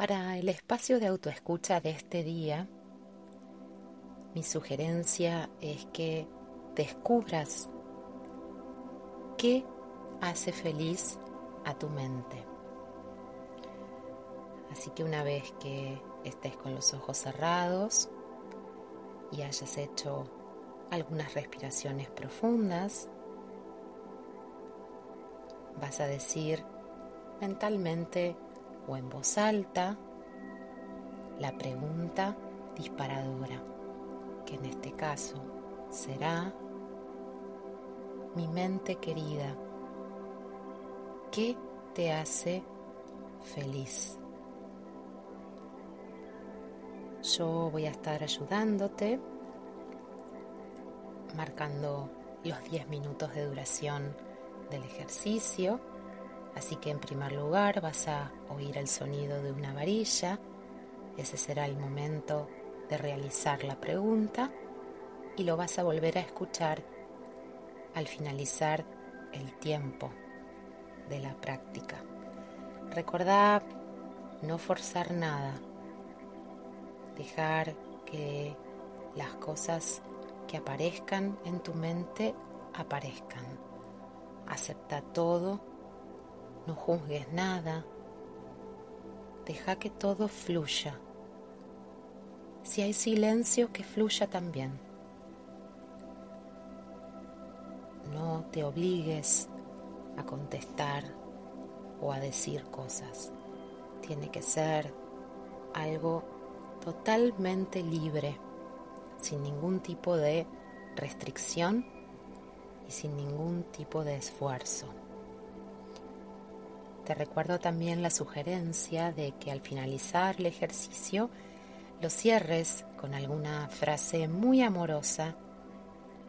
Para el espacio de autoescucha de este día, mi sugerencia es que descubras qué hace feliz a tu mente. Así que una vez que estés con los ojos cerrados y hayas hecho algunas respiraciones profundas, vas a decir mentalmente o en voz alta la pregunta disparadora, que en este caso será mi mente querida, ¿qué te hace feliz? Yo voy a estar ayudándote, marcando los 10 minutos de duración del ejercicio Así que en primer lugar vas a oír el sonido de una varilla. Ese será el momento de realizar la pregunta y lo vas a volver a escuchar al finalizar el tiempo de la práctica. Recordá no forzar nada, dejar que las cosas que aparezcan en tu mente aparezcan. Acepta todo no juzgues nada. Deja que todo fluya. Si hay silencio, que fluya también. No te obligues a contestar o a decir cosas. Tiene que ser algo totalmente libre, sin ningún tipo de restricción y sin ningún tipo de esfuerzo. Te recuerdo también la sugerencia de que al finalizar el ejercicio lo cierres con alguna frase muy amorosa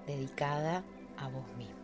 dedicada a vos mismo.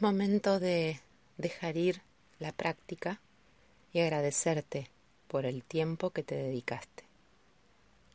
Es momento de dejar ir la práctica y agradecerte por el tiempo que te dedicaste.